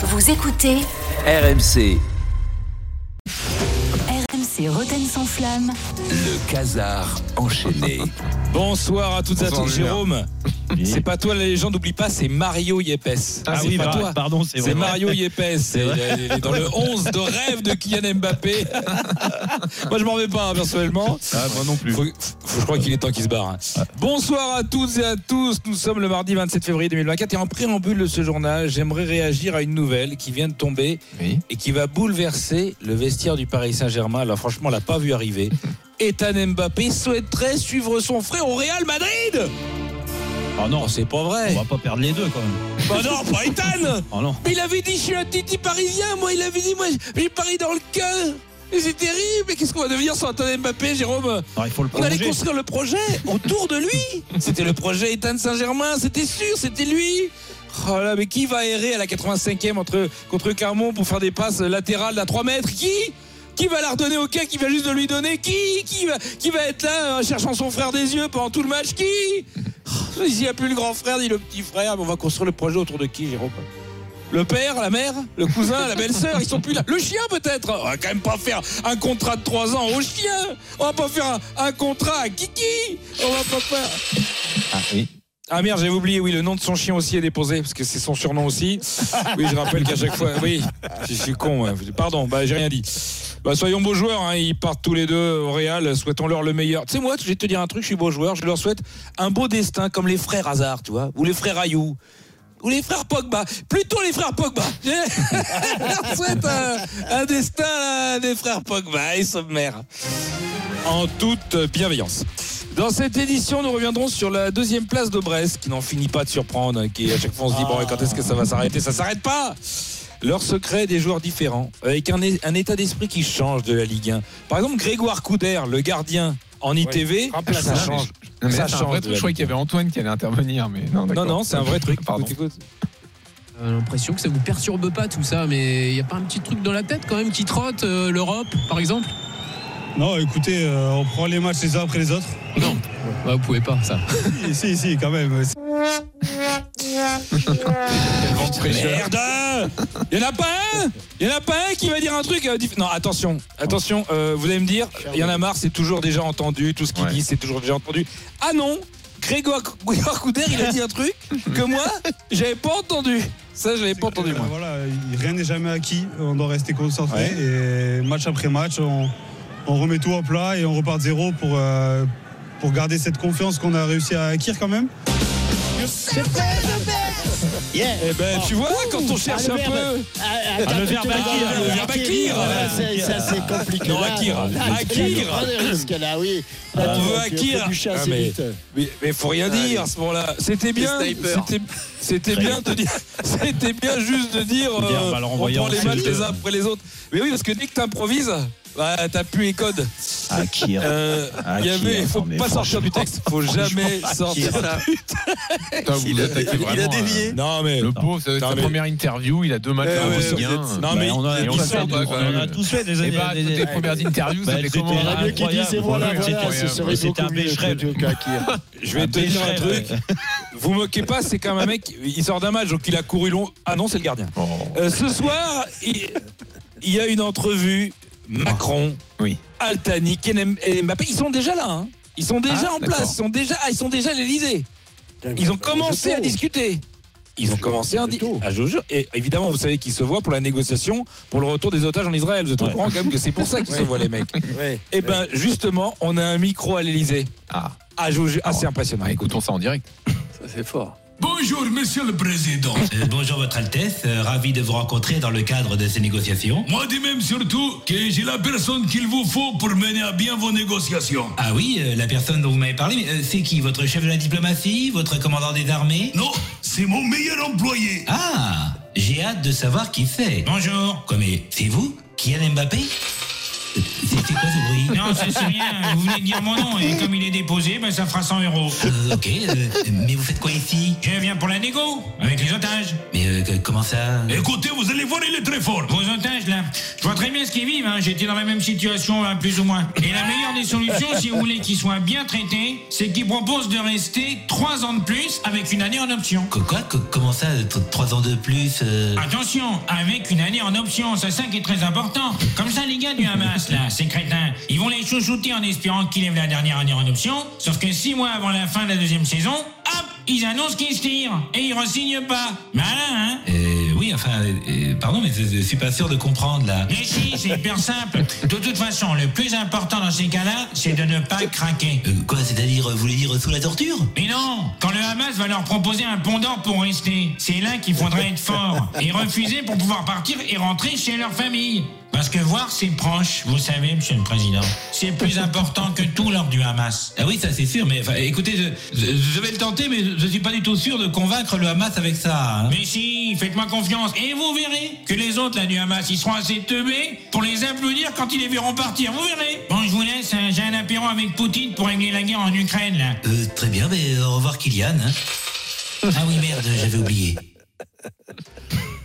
Vous écoutez RMC, RMC Roten sans flamme. le casar enchaîné. Bonsoir à toutes et à tous, Julien. Jérôme. C'est pas toi la légende, n'oublie pas, c'est Mario Yepes. Ah c'est oui, pas bah, toi. pardon, c'est. Mario Yepes. C'est- dans le 11 de rêve de Kylian Mbappé. Moi, je m'en vais pas, hein, personnellement. Ah, moi non plus. Faut- faut- je crois qu'il est temps qu'il se barre. hein. Bonsoir à toutes et à tous. Nous sommes le mardi 27 février 2024 et en préambule de ce journal, j'aimerais réagir à une nouvelle qui vient de tomber Oui. et qui va bouleverser le vestiaire du Paris Saint-Germain. Alors franchement, on l'a pas vu arriver. Ethan Mbappé souhaiterait suivre son frère au Real Madrid. Ah non, Non, c'est pas vrai. on va pas perdre les deux quand même. Bah non, pas Ethan. Oh non. Mais il avait dit, je suis un titi parisien. Moi, il avait dit, moi, j'ai Paris dans le cœur. Et c'est terrible. Mais qu'est-ce qu'on va devenir sans Ethan Mbappé, Jérôme? Alors, il faut le On allait construire le projet autour de lui. C'était le projet Ethan Saint-Germain, c'était sûr, c'était lui. Oh là, mais qui va errer à la 85e entre, contre Carmon pour faire des passes latérales à 3 mètres? Qui? Qui va la redonner au cas Qui va juste de lui donner? Qui? Qui va, qui va être là euh, cherchant son frère des yeux pendant tout le match? Qui? Oh, Il n'y a plus le grand frère ni le petit frère. mais On va construire le projet autour de qui, Jérôme le père, la mère, le cousin, la belle-sœur, ils sont plus là. Le chien peut-être. On va quand même pas faire un contrat de 3 ans au chien. On va pas faire un, un contrat à Kiki. On va pas faire. Ah oui. Ah merde, j'avais oublié, oui, le nom de son chien aussi est déposé, parce que c'est son surnom aussi. Oui, je rappelle qu'à chaque fois, oui, je suis con, ouais. pardon, bah j'ai rien dit. Bah soyons beaux joueurs, hein, ils partent tous les deux au Real, souhaitons-leur le meilleur. Tu sais moi, je vais te dire un truc, je suis beau joueur, je leur souhaite un beau destin comme les frères Hazard, tu vois, ou les frères Ayou. Ou les frères Pogba, plutôt les frères Pogba. Je leur souhaite un, destin des frères Pogba et sommaire. En toute bienveillance. Dans cette édition, nous reviendrons sur la deuxième place de Brest, qui n'en finit pas de surprendre, qui à chaque fois on se dit bon, et quand est-ce que ça va s'arrêter? Ça s'arrête pas. Leur secret des joueurs différents, avec un, un état d'esprit qui change de la Ligue 1. Par exemple, Grégoire Couder, le gardien en ITV, ça change. Non, mais Ça un change vrai truc, je croyais qu'il y avait Antoine qui allait intervenir, mais non, Non, d'accord. non, c'est un vrai truc. Pardon. Écoute, écoute. Euh, l'impression que ça vous perturbe pas tout ça, mais il n'y a pas un petit truc dans la tête quand même qui trotte, euh, l'Europe par exemple? Non, écoutez, euh, on prend les matchs les uns après les autres. Non, bah, vous pouvez pas ça. si, si, si, quand même. Merde Il y en a pas un Il y en a pas un qui va dire un truc euh, Non, attention, attention, euh, vous allez me dire, il y en a marre, c'est toujours déjà entendu, tout ce qu'il Ouais. dit, c'est toujours déjà entendu. Ah non Grégoire, Grégoire Couder, il a dit un truc que moi, j'avais pas entendu. Ça, je l'avais pas entendu, moi. Voilà, rien n'est jamais acquis. On doit rester concentré. Et match après match, on, on remet tout en plat et on repart de zéro pour, euh, pour garder cette confiance qu'on a réussi à acquérir quand même. Eh ben, tu vois, quand on cherche un peu. Ah, le verbe acquire, le verbe acquire. Voilà, c'est compliqué. Non, acquire, acquire. Là, oui. Là, On veut acquire. Ah, mais-. Mais, mais faut rien dire à ce moment-là. C'était bien. C'était, bien de dire. C'était bien juste de dire. Bien, euh, on le on prend en les matchs les uns après les autres. Mais oui, parce que dès que t'improvises, bah, t'as plus les codes. Akir. Euh, Il y avait, faut pas sortir du texte. Faut jamais sortir. Putain, vous attaquez vraiment. euh, Non mais. Le pauvre, ça Non, sa mais- première interview, il a deux matchs Eh ouais, êtes- non, mais on a, on tous fait, pas, on quand en a même. tous fait des Et années. bah, toutes des- les premières interviews, ça Bah, fait c'était Il a qui disent, c'est voilà, C'était- un Akir. Je vais te dire un truc. Vous moquez pas, c'est comme un mec. Il sort d'un match, donc il a couru long. Ah non, c'est le gardien. Oh. Euh, ce soir, il, il y a une entrevue. Macron, Oui. Altani, Kenem et Mbappé, ils sont déjà là. hein. Ils sont déjà Ah, en place. Ils sont déjà, ah, ils sont déjà à l'Elysée. Ils ont commencé à discuter. Ils ont commencé à discuter. Ah, jure. Et évidemment, vous savez qu'ils se voient pour la négociation pour le retour des otages en Israël. Vous êtes au Ouais. courant quand même que c'est pour ça qu'ils se voient, les mecs. Et ben, justement, on a un micro à l'Elysée. Ah, Ah, ah, c'est impressionnant. bah, écoutons ça en direct. Bonjour, monsieur le président. Euh, bonjour votre Altesse, Euh, ravi de vous rencontrer dans le cadre de ces négociations. Moi de même surtout que j'ai la personne qu'il vous faut pour mener à bien vos négociations. Ah oui, euh, la personne dont vous m'avez parlé, mais, c'est qui Votre chef de la diplomatie Votre commandant des armées? Non, c'est mon meilleur employé. Ah, j'ai hâte de savoir qui c'est. Bonjour. Quoi, mais c'est vous? Kylian Mbappé? C'est c'est quoi ce bruit Non, ça c'est rien. Vous venez de dire mon nom et comme il est déposé, ben, ça fera 100 euros. Euh, Ok, euh, mais vous faites quoi ici? Je viens pour la négo avec les otages. Mais euh, comment ça? Écoutez, vous allez voir, il est très fort. Vos otages là, je vois très bien ce qu'ils vivent. Hein. J'étais dans la même situation, hein, plus ou moins. Et la meilleure des solutions, si vous voulez qu'ils soient bien traités, c'est qu'ils proposent de rester 3 ans de plus avec une année en option. Qu- Quoi? Comment ça euh, t- Trois ans de plus euh, Attention, avec une année en option, c'est ça qui est très important. Comme ça, les gars du Hamas, là, ces crétins, ils vont les chouchouter en espérant qu'ils lèvent la dernière année en option. Sauf que six mois avant la fin de la deuxième saison, hop, ils annoncent qu'ils se tirent. Et ils re-signent pas. Malin, hein? Euh, Oui, enfin, euh, euh, pardon, mais je, je suis pas sûr de comprendre là. Mais si, c'est hyper simple. De toute façon, le plus important dans ces cas-là, c'est de ne pas craquer. Euh, quoi, c'est-à-dire, vous voulez dire sous la torture? Mais non Quand le Hamas va leur proposer un pont d'or pour rester, c'est là qu'il faudrait être fort. Et refuser pour pouvoir partir et rentrer chez leur famille. Parce que voir ses proches, vous savez, monsieur le président, c'est plus important que tout lors du Hamas. Ah oui, ça c'est sûr, mais enfin, écoutez, je, je- je vais le tenter, mais je, je suis pas du tout sûr de convaincre le Hamas avec ça. hein. Mais si, faites-moi confiance. Et vous verrez que les autres là du Hamas, ils seront assez teubés pour les applaudir quand ils les verront partir. Vous verrez. Bon, je vous laisse. hein, J'ai un apéro avec Poutine pour régler la guerre en Ukraine là. Euh, très bien, mais au revoir Kylian. hein. Ah oui, merde, j'avais oublié.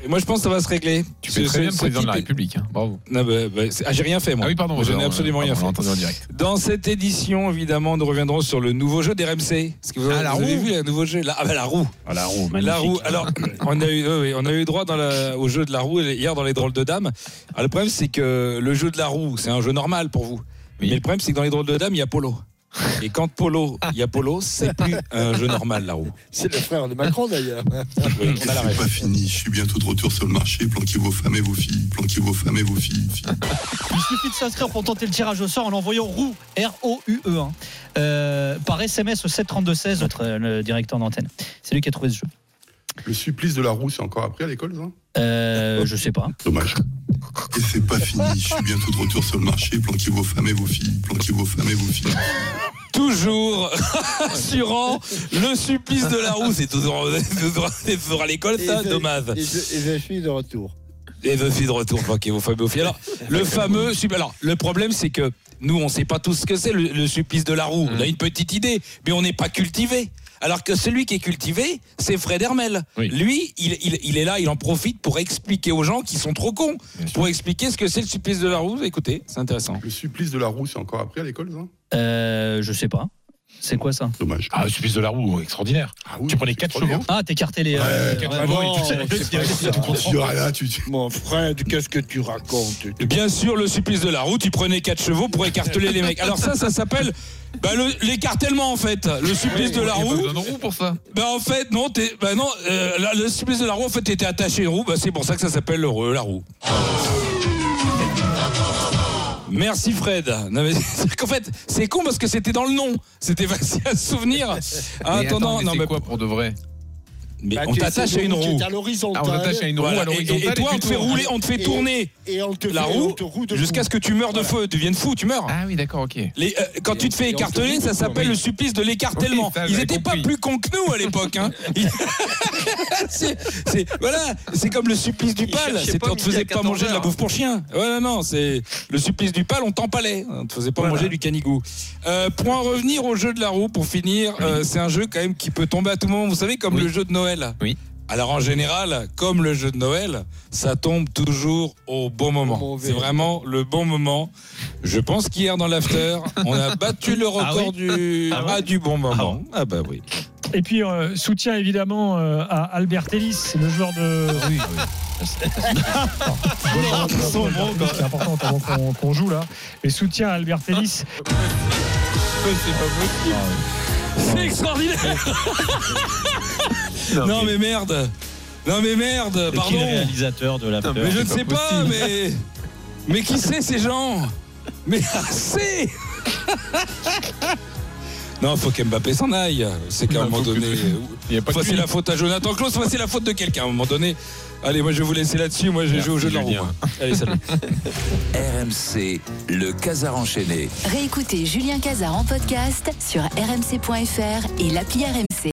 Et moi, je pense que ça va se régler. Tu fais très bien le président de la République. hein. Bravo. Non, bah, bah, ah, j'ai rien fait, moi. Ah oui, pardon. Moi, je n'ai absolument rien fait. l'a entendu en direct. Dans cette édition, évidemment, nous reviendrons sur le nouveau jeu que vous, Ah, la vous avez roue. vu le nouveau jeu? La, ah, bah, la roue. Ah, la roue, La magnifique. roue. Alors, on a eu, oui, on a eu droit dans la- au jeu de la roue hier dans les drôles de dames. Alors, le problème, c'est que le jeu de la roue, c'est un jeu normal pour vous. Oui. Mais le problème, c'est que dans les drôles de dames, il y a Polo. Et quand Polo, il y a Polo, c'est plus un jeu normal, la roue. C'est le frère de Macron d'ailleurs. Oui, on a la pas fini, je suis bientôt de retour sur le marché, planquez vos femmes et vos filles, planquez vos femmes et vos filles. filles. Il suffit de s'inscrire pour tenter le tirage au sort en envoyant roue R-O-U-E 1 euh, par SMS au 732-16, notre euh, le directeur d'antenne. C'est lui qui a trouvé ce jeu. Le supplice de la roue, c'est encore appris à l'école, ça? Euh, je sais pas. Dommage. Et c'est pas fini, je suis bientôt de retour sur le marché, planquez vos femmes et vos filles, planquez vos femmes et vos filles. Toujours assurant le supplice de la roue. C'est toujours, à l'école, ça, Et je- dommage. Et je, et je suis de retour. Et the fille de retour, ok, vos fameux filles. Alors, le fameux, alors, le problème, c'est que nous, on sait pas tous ce que c'est, le, le supplice de la roue. On a une petite idée, mais on n'est pas cultivé. Alors que celui qui est cultivé, c'est Fred Hermel. Oui. Lui, il, il- il est là, il en profite pour expliquer aux gens qui sont trop cons, Bien sûr. pour expliquer ce que c'est le supplice de la roue. Écoutez, c'est intéressant. Le supplice de la roue, c'est encore appris à l'école, ça? Euh, je sais pas. C'est quoi ça? Dommage. Ah, le supplice de la roue, extraordinaire. Ah oui, Tu prenais c'est 4 trop bien. chevaux. Ah, t'écartais les. euh, Ouais, ouais. Ah non, tu tu Mon frère, qu'est-ce que tu racontes? Bien sûr, le supplice de la roue, tu prenais quatre chevaux pour écarteler les mecs. Alors ça, ça s'appelle bah, l'écartèlement en fait. Le supplice de la Il roue. besoin de roue pour ça. Bah en fait non, t'es, bah non, euh, la- le supplice de la roue en fait t'étais attaché à une roue, bah c'est pour ça que ça s'appelle le, la roue. Merci Fred. Non, mais, c'est qu'en fait, c'est con parce que c'était dans le nom. C'était facile à se souvenir. Attends, non, mais non, c'est mais, quoi pour de vrai? Mais Bah, on tu- t'attache à une roue à l'horizontale. Ah, on t'attache à une roue Voilà, à et, et- l'horizontale. et toi, on tu te fait rouler, on te fait Et- tourner Et on te la fait- roue on jusqu'à ce que tu meurs de feu, deviennes fou, tu meurs. Ah oui, d'accord, ok. Les, euh, quand Et tu te on- fais on écarteler, ça s'appelle le supplice de l'écartèlement. Ça, Ils n'étaient pas plus cons que nous à l'époque. Hein. C'est, voilà, c'est comme le supplice du pal. on te faisait pas 14 manger de la bouffe pour chien. Ouais, non, non, c'est le supplice du pal, on t'empalait. On te faisait pas manger du canigou. Euh, pour en revenir au jeu de la roue, pour finir, euh, c'est un jeu quand même qui peut tomber à tout moment. Vous savez, comme le jeu de Noël. Oui. Alors en général, comme le jeu de Noël, ça tombe toujours au bon moment. C'est vraiment le bon moment. Je pense qu'hier dans l'after, on a battu le record Ah oui du Ah ouais ah, du bon moment. Ah, bah oui. Et puis, euh, soutien évidemment euh, à Albert Ellis, le joueur de. Oui, C'est important pendant qu'on joue là. Et soutien à Albert Ellis. C'est extraordinaire. Non mais merde. Non mais merde, C'est qui le pardon. réalisateur de la Mais je ne sais pas, mais mais qui c'est ces gens? Mais assez. Non, faut qu'Mbappé s'en aille. C'est qu'à un moment que- donné, Il y a pas soit que c'est lui. la faute à Jonathan Klaus, soit c'est la faute de quelqu'un à un moment donné. Allez, moi je vais vous laisser là-dessus. Moi j'ai joué au jeu de la roue. Moi. Allez, salut. RMC, le Casar enchaîné. Réécoutez Julien Cazard en podcast sur rmc.fr et l'appli RMC.